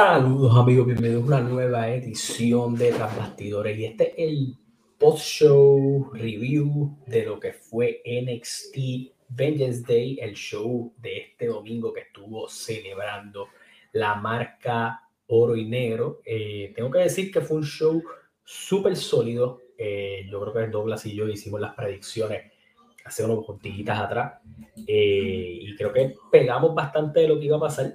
Saludos amigos, bienvenidos a una nueva edición de Transbastidores y este es el post-show review de lo que fue NXT Vengeance Day, el show de este domingo que estuvo celebrando la marca oro y negro. Eh, tengo que decir que fue un show súper sólido. Eh, yo creo que Douglas y yo hicimos las predicciones hace unos contigitas atrás eh, y creo que pegamos bastante de lo que iba a pasar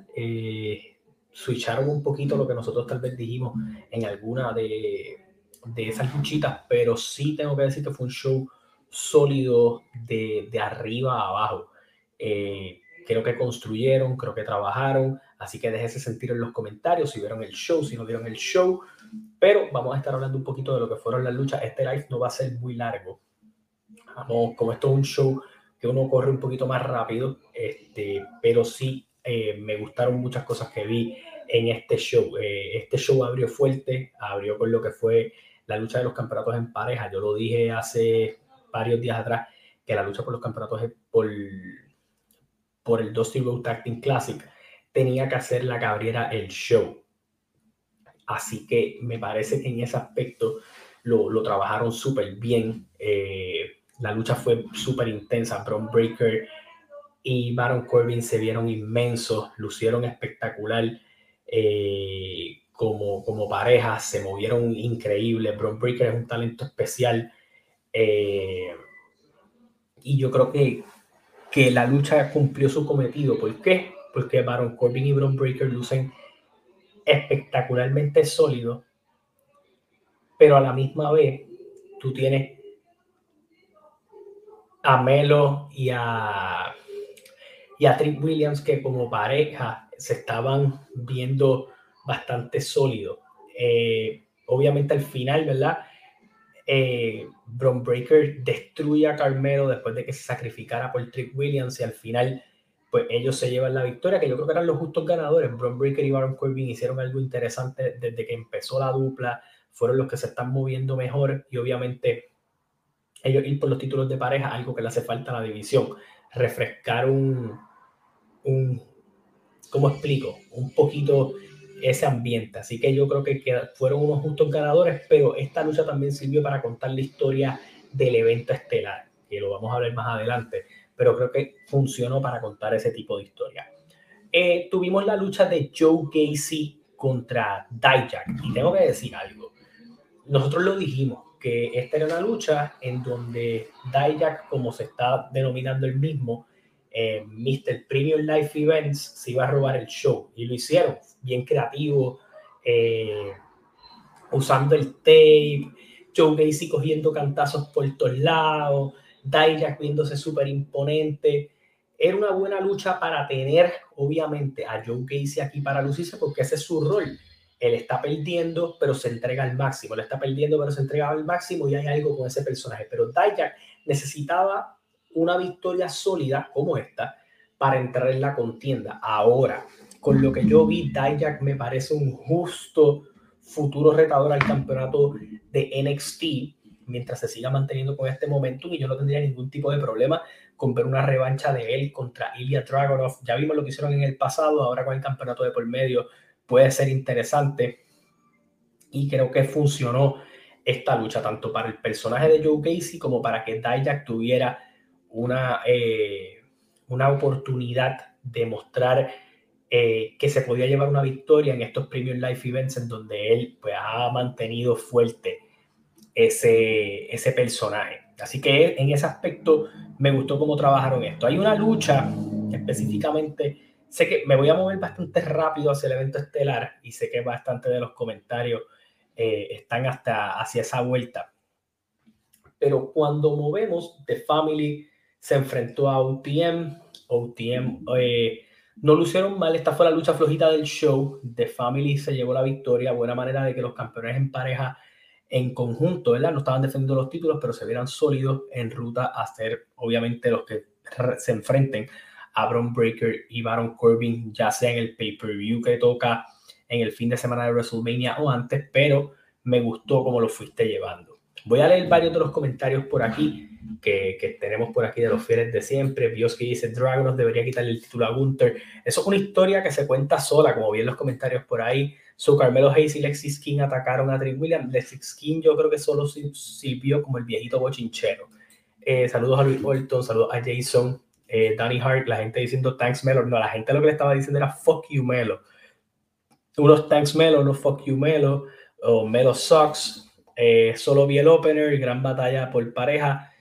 switcharon un poquito lo que nosotros tal vez dijimos en alguna de, de esas luchitas, pero sí tengo que decir que fue un show sólido de, de arriba a abajo. Eh, creo que construyeron, creo que trabajaron, así que déjese sentir en los comentarios si vieron el show, si no vieron el show, pero vamos a estar hablando un poquito de lo que fueron las luchas. Este live no va a ser muy largo. Vamos, como esto es un show que uno corre un poquito más rápido, este, pero sí eh, me gustaron muchas cosas que vi en este show. Eh, este show abrió fuerte, abrió con lo que fue la lucha de los campeonatos en pareja. Yo lo dije hace varios días atrás que la lucha por los campeonatos por, por el Dusty Road Tag Team Classic tenía que hacer la que abriera el show. Así que me parece que en ese aspecto lo, lo trabajaron súper bien. Eh, la lucha fue súper intensa. Braun Breaker y Baron Corbin se vieron inmensos, lucieron espectacular eh, como, como pareja, se movieron increíble. Braun Breaker es un talento especial eh, y yo creo que, que la lucha cumplió su cometido. ¿Por qué? Porque Baron Corbin y Braun Breaker lucen espectacularmente sólidos, pero a la misma vez tú tienes a Melo y a y a Trick Williams que como pareja se estaban viendo bastante sólidos. Eh, obviamente al final, ¿verdad? Eh, Bron Breaker destruye a Carmelo después de que se sacrificara por Trick Williams y al final pues ellos se llevan la victoria, que yo creo que eran los justos ganadores. Bron Breaker y Baron Corbin hicieron algo interesante desde que empezó la dupla, fueron los que se están moviendo mejor y obviamente ellos ir por los títulos de pareja, algo que le hace falta a la división, refrescar un, un, ¿cómo explico? Un poquito ese ambiente. Así que yo creo que fueron unos justos ganadores, pero esta lucha también sirvió para contar la historia del evento estelar, que lo vamos a ver más adelante, pero creo que funcionó para contar ese tipo de historia. Eh, tuvimos la lucha de Joe Gacy contra Dijak, y tengo que decir algo. Nosotros lo dijimos, que esta era una lucha en donde Dijak, como se está denominando el mismo, eh, Mr. Premium Life Events se iba a robar el show y lo hicieron bien creativo, eh, usando el tape, Joe Gacy cogiendo cantazos por todos lados, Dijak viéndose súper imponente. Era una buena lucha para tener, obviamente, a Joe Gacy aquí para lucirse, porque ese es su rol. Él está perdiendo, pero se entrega al máximo. Él está perdiendo, pero se entrega al máximo y hay algo con ese personaje. Pero Dijak necesitaba una victoria sólida como esta para entrar en la contienda. Ahora, con lo que yo vi, Dijak me parece un justo futuro retador al campeonato de NXT mientras se siga manteniendo con este momentum y yo no tendría ningún tipo de problema con ver una revancha de él contra Ilya Dragunov. Ya vimos lo que hicieron en el pasado, ahora con el campeonato de por medio puede ser interesante y creo que funcionó esta lucha tanto para el personaje de Joe Casey como para que Dijak tuviera una, eh, una oportunidad de mostrar eh, que se podía llevar una victoria en estos Premium Life Events en donde él pues, ha mantenido fuerte ese, ese personaje. Así que en ese aspecto me gustó cómo trabajaron esto. Hay una lucha específicamente, sé que me voy a mover bastante rápido hacia el evento estelar y sé que bastante de los comentarios eh, están hasta hacia esa vuelta. Pero cuando movemos de Family se enfrentó a OTM. OTM eh, no lucieron mal. Esta fue la lucha flojita del show. The Family se llevó la victoria. Buena manera de que los campeones en pareja en conjunto, ¿verdad? No estaban defendiendo los títulos, pero se vieran sólidos en ruta a ser, obviamente, los que se enfrenten a Braun Breaker y Baron Corbin, ya sea en el pay-per-view que toca en el fin de semana de WrestleMania o antes, pero me gustó cómo lo fuiste llevando. Voy a leer varios de los comentarios por aquí que, que tenemos por aquí de los fieles de siempre. Bios que dice Dragonos debería quitarle el título a Gunther. Eso es una historia que se cuenta sola, como vi en los comentarios por ahí. So Carmelo Hayes y Lexis King atacaron a Trick Williams. Lexis King yo creo que solo sirvió como el viejito bochinchero. Eh, saludos a Luis Orton, saludos a Jason, eh, Danny Hart, la gente diciendo thanks Melo. No, la gente lo que le estaba diciendo era fuck you Melo. Unos thanks Melo, unos fuck you Melo, o Melo sucks. Eh, solo vi el opener, gran batalla por pareja.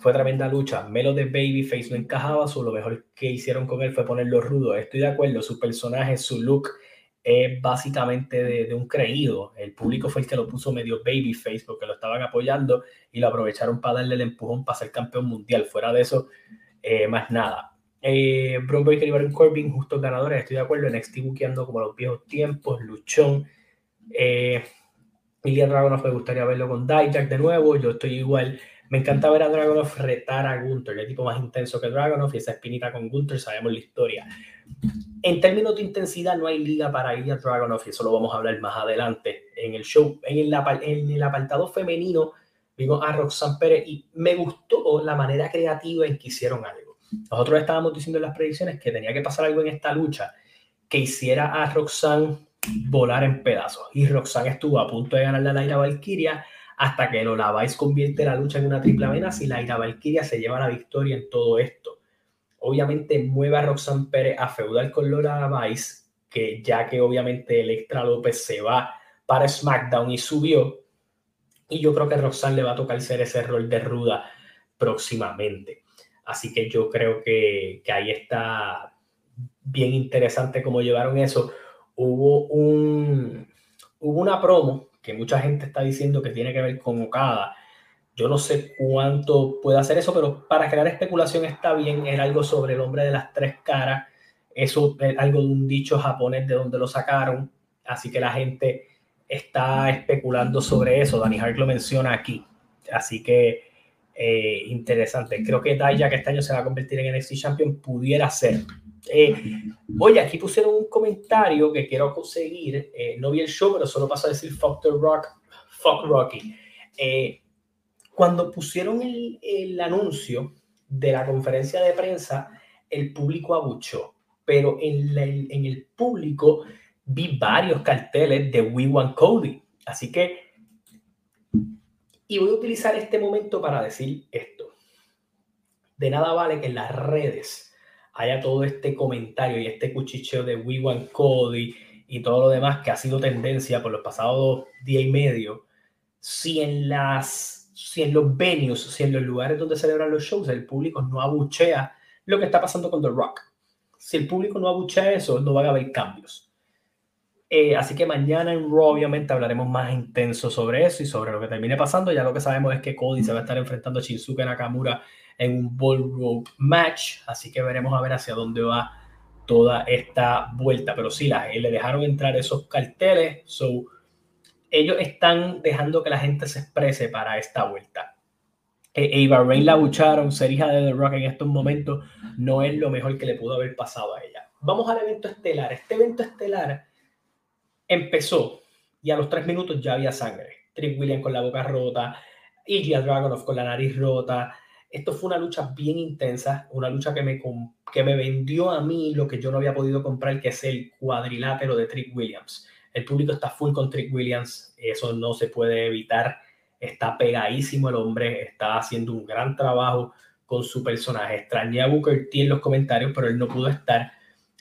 Fue tremenda lucha. Melo de Babyface no encajaba, solo lo mejor que hicieron con él fue ponerlo rudo. Estoy de acuerdo, su personaje, su look es básicamente de, un creído. El público fue el que lo puso medio babyface porque lo estaban apoyando y lo aprovecharon para darle el empujón para ser campeón mundial. Fuera de eso, eh, más nada. Eh, Braun Breaker y Baron Corbin, justos ganadores, estoy de acuerdo. NXT buqueando como los viejos tiempos, luchón. Eh, Ilya Dragunov me gustaría verlo con Dijak de nuevo. Yo estoy igual. Me encanta ver a Dragunov retar a Gunther, el tipo más intenso que Dragunov y esa espinita con Gunther, sabemos la historia. En términos de intensidad, no hay liga para ir a Dragonov y eso lo vamos a hablar más adelante en el show. En el, en el apartado femenino vimos a Roxanne Pérez y me gustó la manera creativa en que hicieron algo. Nosotros estábamos diciendo en las predicciones que tenía que pasar algo en esta lucha que hiciera a Roxanne volar en pedazos. Y Roxanne estuvo a punto de ganarle a Laira Valkyria hasta que Lola Vice convierte la lucha en una triple amenaza y Laira Valkyria se lleva la victoria en todo esto obviamente mueve a Roxanne Pérez a feudal con Lola Vice, que ya que obviamente Electra López se va para SmackDown y subió, y yo creo que Roxanne le va a tocar ser ese rol de ruda próximamente. Así que yo creo que, que ahí está bien interesante cómo llevaron eso. Hubo, un, hubo una promo que mucha gente está diciendo que tiene que ver con Okada, yo no sé cuánto puede hacer eso, pero para crear especulación está bien. Era algo sobre el hombre de las tres caras. Eso es algo de un dicho japonés de donde lo sacaron. Así que la gente está especulando sobre eso. Danny Hart lo menciona aquí. Así que eh, interesante. Creo que Daya, que este año se va a convertir en NXT Champion, pudiera ser. Eh, oye, aquí pusieron un comentario que quiero conseguir. Eh, no vi el show, pero solo paso a decir fuck the rock, fuck Rocky. Eh, cuando pusieron el, anuncio de la conferencia de prensa, el público abuchó, pero en, en el público vi varios carteles de We Want Cody. Así que, y voy a utilizar este momento para decir esto. De nada vale que en las redes haya todo este comentario y este cuchicheo de We Want Cody y todo lo demás que ha sido tendencia por los pasados día y medio, si en las si en los venues, si en los lugares donde celebran los shows, el público no abuchea lo que está pasando con The Rock. Si el público no abuchea eso, no van a haber cambios. Eh, así que mañana en Raw obviamente hablaremos más intenso sobre eso y sobre lo que termine pasando. Ya lo que sabemos es que Cody se va a estar enfrentando a Shinsuke Nakamura en un Bull Rope match. Así que veremos a ver hacia dónde va toda esta vuelta. Pero sí, la, le dejaron entrar esos carteles. So, ellos están dejando que la gente se exprese para esta vuelta. E Eva Rain la bucharon, ser hija de The Rock en estos momentos no es lo mejor que le pudo haber pasado a ella. Vamos al evento estelar. Este evento estelar empezó y a los tres minutos ya había sangre. Trick William con la boca rota, Ilya Dragunov con la nariz rota. Esto fue una lucha bien intensa, una lucha que me, que me vendió a mí lo que yo no había podido comprar, que es el cuadrilátero de Trick Williams. El público está full con Trick Williams, eso no se puede evitar. Está pegadísimo el hombre, está haciendo un gran trabajo con su personaje. Extrañé a Booker T en los comentarios, pero él no pudo estar.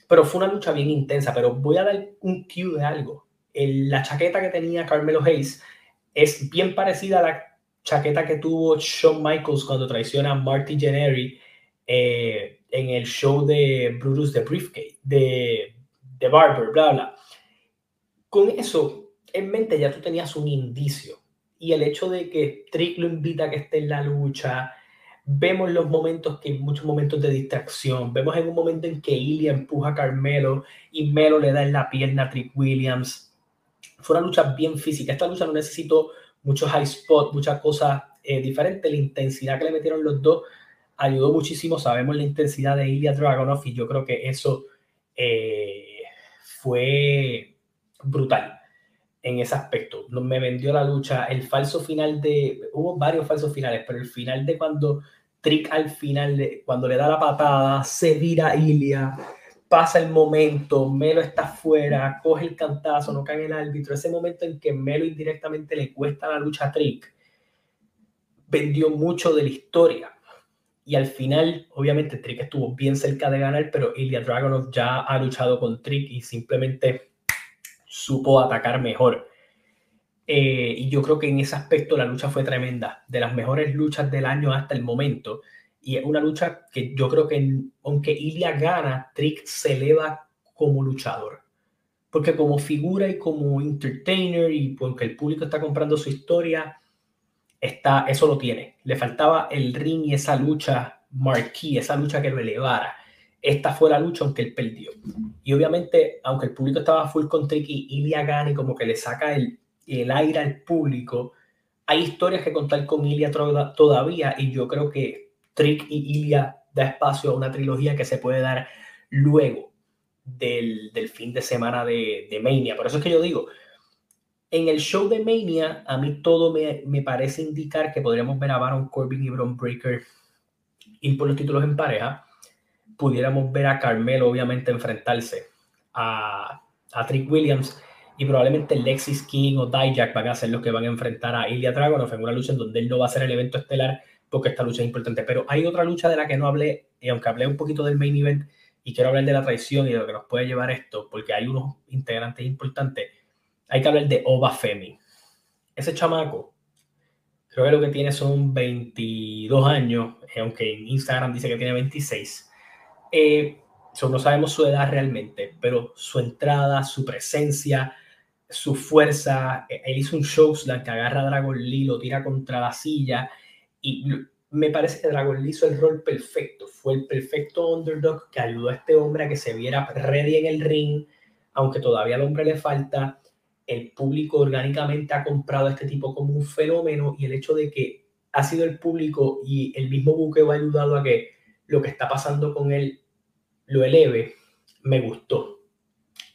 Pero fue una lucha bien intensa. Pero voy a dar un cue de algo. la chaqueta que tenía Carmelo Hayes es bien parecida a la chaqueta que tuvo Shawn Michaels cuando traiciona a Marty Jannetty eh, en el show de Brutus de Briefcase, de, de Barber, bla, bla. Con eso en mente ya tú tenías un indicio. Y el hecho de que Trick lo invita a que esté en la lucha, vemos los momentos que muchos momentos de distracción. Vemos en un momento en que Ilya empuja a Carmelo y Melo le da en la pierna a Trick Williams. Fue una lucha bien física. Esta lucha no necesitó muchos high spot, muchas cosas eh, diferentes. La intensidad que le metieron los dos ayudó muchísimo. Sabemos la intensidad de Ilya Dragunov y yo creo que eso eh, fue brutal. En ese aspecto. Me vendió la lucha. El falso final de. Hubo varios falsos finales, pero el final de cuando Trick al final, cuando le da la patada, se vira Ilia, pasa el momento, Melo está fuera, coge el cantazo, no cae el árbitro. Ese momento en que Melo indirectamente le cuesta la lucha a Trick, vendió mucho de la historia. Y al final, obviamente, Trick estuvo bien cerca de ganar, pero Ilya Dragunov ya ha luchado con Trick y simplemente supo atacar mejor. Eh, y yo creo que en ese aspecto la lucha fue tremenda, de las mejores luchas del año hasta el momento. Y es una lucha que yo creo que aunque Ilya gana, Trick se eleva como luchador. Porque como figura y como entertainer y porque el público está comprando su historia, está, eso lo tiene. Le faltaba el ring y esa lucha marquee, esa lucha que lo elevara esta fue la lucha aunque él perdió. Y obviamente, aunque el público estaba full con Tricky, Ilya gana y como que le saca el, el aire al público, hay historias que contar con Ilya todavía y yo creo que Trick y Ilya da espacio a una trilogía que se puede dar luego del, del fin de semana de, de, Mania. Por eso es que yo digo, en el show de Mania, a mí todo me, me parece indicar que podríamos ver a Baron Corbin y Bron Breaker ir por los títulos en pareja pudiéramos ver a Carmelo obviamente enfrentarse a, a Trick Williams y probablemente Lexis King o Dijak van a ser los que van a enfrentar a Ilya Dragunov en una lucha en donde él no va a ser el evento estelar porque esta lucha es importante. Pero hay otra lucha de la que no hablé, y aunque hablé un poquito del main event y quiero hablar de la traición y de lo que nos puede llevar esto, porque hay unos integrantes importantes, hay que hablar de Oba Femi. Ese chamaco, creo que lo que tiene son 22 años, aunque en Instagram dice que tiene 26 eh, no sabemos su edad realmente, pero su entrada, su presencia, su fuerza. Eh, él hizo un show que agarra a Dragon Lee, lo tira contra la silla y me parece que Dragon Lee hizo el rol perfecto. Fue el perfecto underdog que ayudó a este hombre a que se viera ready en el ring, aunque todavía al hombre le falta. El público orgánicamente ha comprado a este tipo como un fenómeno y el hecho de que ha sido el público y el mismo buque ha ayudado a que lo que está pasando con él lo eleve, me gustó.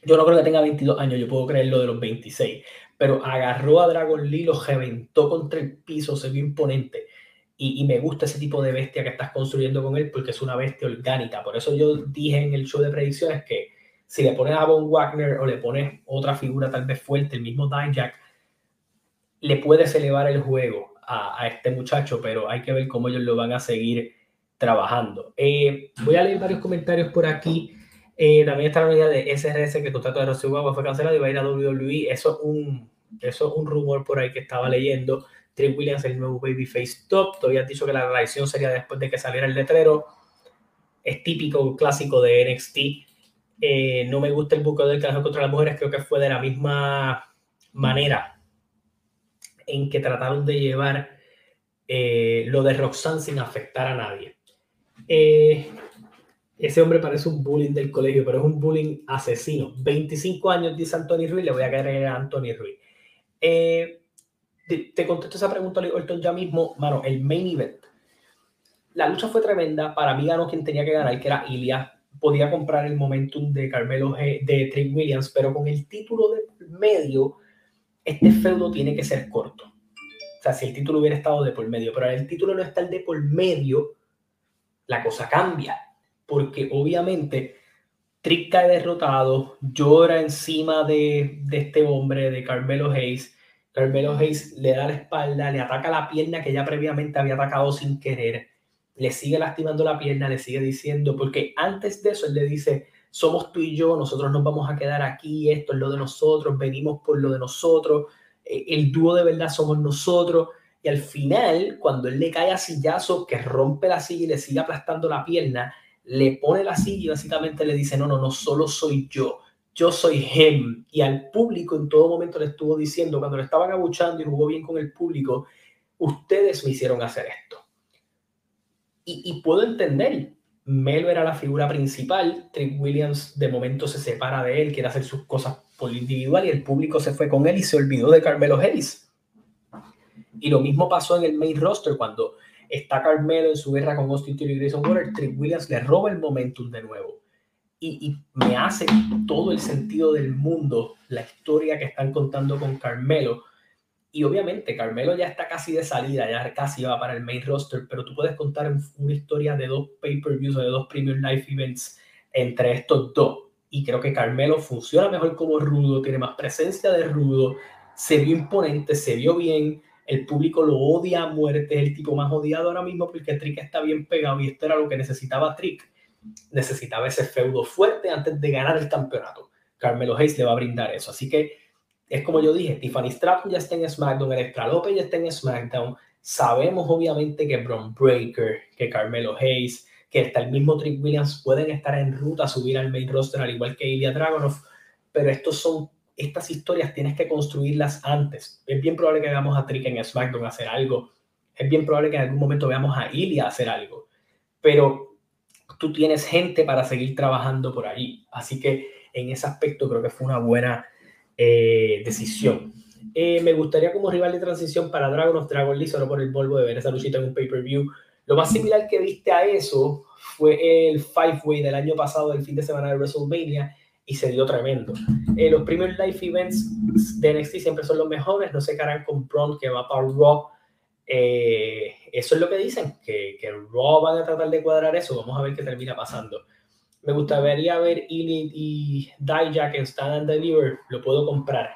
Yo no creo que tenga 22 años, yo puedo creer lo de los 26, pero agarró a Dragon Lee, lo reventó contra el piso, se vio imponente. Y, me gusta ese tipo de bestia que estás construyendo con él porque es una bestia orgánica. Por eso yo dije en el show de predicciones que si le pones a Von Wagner o le pones otra figura tal vez fuerte, el mismo Jack, le puedes elevar el juego a, a, este muchacho, pero hay que ver cómo ellos lo van a seguir trabajando. Eh, voy a leer varios comentarios por aquí. Eh, también está la unidad de SRS que el contrato de Rosy fue cancelado y va a ir a WWE. Eso es un, eso es un rumor por ahí que estaba leyendo. Trick Williams, el nuevo Babyface Top. Todavía has dicho que la reacción sería después de que saliera el letrero. Es típico, clásico de NXT. Eh, no me gusta el buco del carajo contra las mujeres. Creo que fue de la misma manera en que trataron de llevar lo de Roxanne sin afectar a nadie. Eh, ese hombre parece un bullying del colegio, pero es un bullying asesino. 25 años, dice Anthony Ruiz, le voy a caer a Anthony Ruiz. Eh, te, contesto esa pregunta, Orton, ya mismo. Mano, el main event. La lucha fue tremenda. Para mí ganó quien tenía que ganar, que era Ilya. Podía comprar el momentum de Carmelo G, de Trick Williams, pero con el título de medio, este feudo tiene que ser corto. O sea, si el título hubiera estado de por medio, pero el título no está el de por medio, la cosa cambia, porque obviamente Trick cae derrotado, llora encima de, este hombre, de Carmelo Hayes. Carmelo Hayes le da la espalda, le ataca la pierna que ya previamente había atacado sin querer, le sigue lastimando la pierna, le sigue diciendo, porque antes de eso él le dice, somos tú y yo, nosotros nos vamos a quedar aquí, esto es lo de nosotros, venimos por lo de nosotros, eh, el dúo de verdad somos nosotros. Y al final, cuando él le cae a sillazo, que rompe la silla y le sigue aplastando la pierna, le pone la silla y básicamente le dice, no, no, no, solo soy yo, yo soy him. Y al público en todo momento le estuvo diciendo, cuando le estaban abuchando y jugó bien con el público, ustedes me hicieron hacer esto. Y, puedo entender, Melo era la figura principal, Trick Williams de momento se separa de él, quiere hacer sus cosas por individual y el público se fue con él y se olvidó de Carmelo Hayes y lo mismo pasó en el main roster cuando está Carmelo en su guerra con Austin Theory y Grayson Waller, Trick Williams le roba el momentum de nuevo. y, me hace todo el sentido del mundo la historia que están contando con Carmelo. Y obviamente Carmelo ya está casi de salida, ya casi va para el main roster, pero tú puedes contar una historia de dos pay-per-views o de dos Premium Life Events entre estos dos. Y creo que Carmelo funciona mejor como rudo, tiene más presencia de rudo, se vio imponente, se vio bien, el público lo odia a muerte, es el tipo más odiado ahora mismo porque Trick está bien pegado y esto era lo que necesitaba Trick necesitaba ese feudo fuerte antes de ganar el campeonato. Carmelo Hayes le va a brindar eso. Así que es como yo dije, Tiffany Stratton ya está en SmackDown, Electra López ya está en SmackDown. Sabemos obviamente que Braun Breaker, que Carmelo Hayes, que hasta el mismo Trick Williams pueden estar en ruta a subir al main roster, al igual que Ilya Dragunov, pero estos son, estas historias tienes que construirlas antes. Es bien probable que veamos a Trick en SmackDown hacer algo. Es bien probable que en algún momento veamos a Ilya hacer algo. Pero tú tienes gente para seguir trabajando por ahí. Así que en ese aspecto creo que fue una buena eh, decisión. Eh, me gustaría como rival de transición para Dragon of Dragon Lee, solo por el polvo de ver esa luchita en un pay-per-view. Lo más similar que viste a eso fue el Five Way del año pasado, del fin de semana de WrestleMania, y se dio tremendo. Eh, los primeros live events de NXT siempre son los mejores, no se cargan con Braun que va para Raw eh, eso es lo que dicen, que, que Raw van a tratar de cuadrar eso. Vamos a ver qué termina pasando. Me gustaría ver Elite y Dijak en Stand and Deliver. Lo puedo comprar.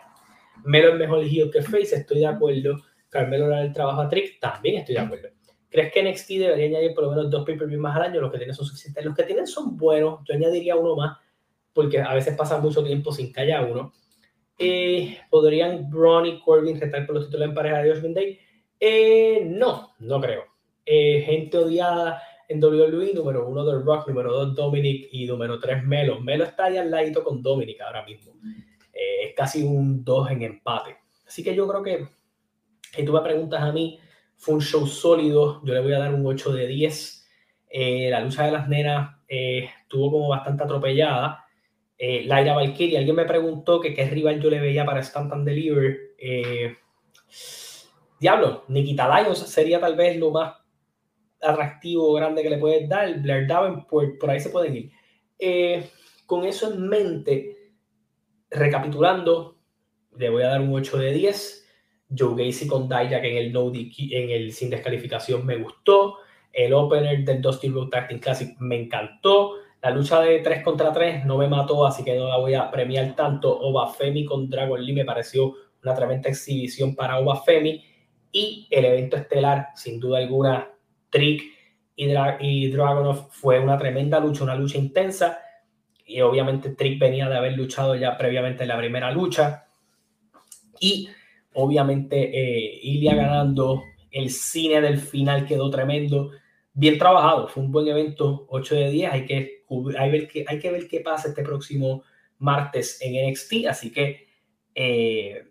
Melo es mejor elegido que Face, estoy de acuerdo. Carmelo da el trabajo a Trick, también estoy de acuerdo. ¿Crees que NXT debería añadir por lo menos dos pay-per-views más al año? Los que tienen son suficientes. Los que tienen son buenos. Yo añadiría uno más, porque a veces pasa mucho tiempo sin que uno. Eh, ¿Podrían Braun y Corbin retar por los títulos en pareja de Judgment Day? Eh, no, no creo. Eh, gente odiada en WWE, número uno del Rock, número dos Dominic y número tres Melo. Melo está ahí al ladito con Dominic ahora mismo. Es casi un 2 en empate. Así que yo creo que, si tú me preguntas a mí, fue un show sólido. Yo le voy a dar un 8 de 10. la lucha de las nenas estuvo como bastante atropellada. Laira Valkyrie, alguien me preguntó que qué rival yo le veía para Stand and Deliver diablo, Nikita Lyons sería tal vez lo más atractivo, grande que le puedes dar. Blair Davenport, por ahí se pueden ir. Eh, con eso en mente, recapitulando, le voy a dar un 8 de 10. Joe Gacy con Dijak en el no en el sin descalificación me gustó. El opener del Dusty Road Tacting Classic me encantó. La lucha de 3 contra 3 no me mató, así que no la voy a premiar tanto. Oba Femi con Dragon Lee me pareció una tremenda exhibición para Oba Femi y el evento estelar, sin duda alguna, Trick y, y Dragonov fue una tremenda lucha, una lucha intensa. Y obviamente Trick venía de haber luchado ya previamente en la primera lucha. Y obviamente eh, Ilya ganando, el cine del final quedó tremendo. Bien trabajado, fue un buen evento, 8 de 10. Hay que, hay, que, ver qué pasa este próximo martes en NXT. Así que eh,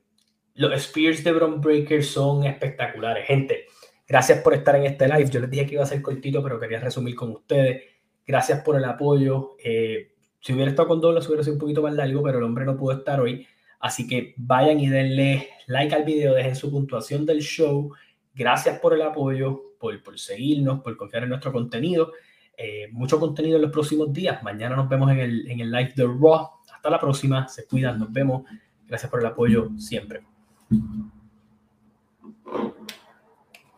los Spears de Bron Breaker son espectaculares. Gente, gracias por estar en este live. Yo les dije que iba a ser cortito, pero quería resumir con ustedes. Gracias por el apoyo. Eh, si hubiera estado con Douglas, hubiera sido un poquito más largo, pero el hombre no pudo estar hoy. Así que vayan y denle like al video, dejen su puntuación del show. Gracias por el apoyo, por, por seguirnos, por confiar en nuestro contenido. Eh, mucho contenido en los próximos días. Mañana nos vemos en el, en el live de Raw. Hasta la próxima. Se cuidan. Nos vemos. Gracias por el apoyo siempre.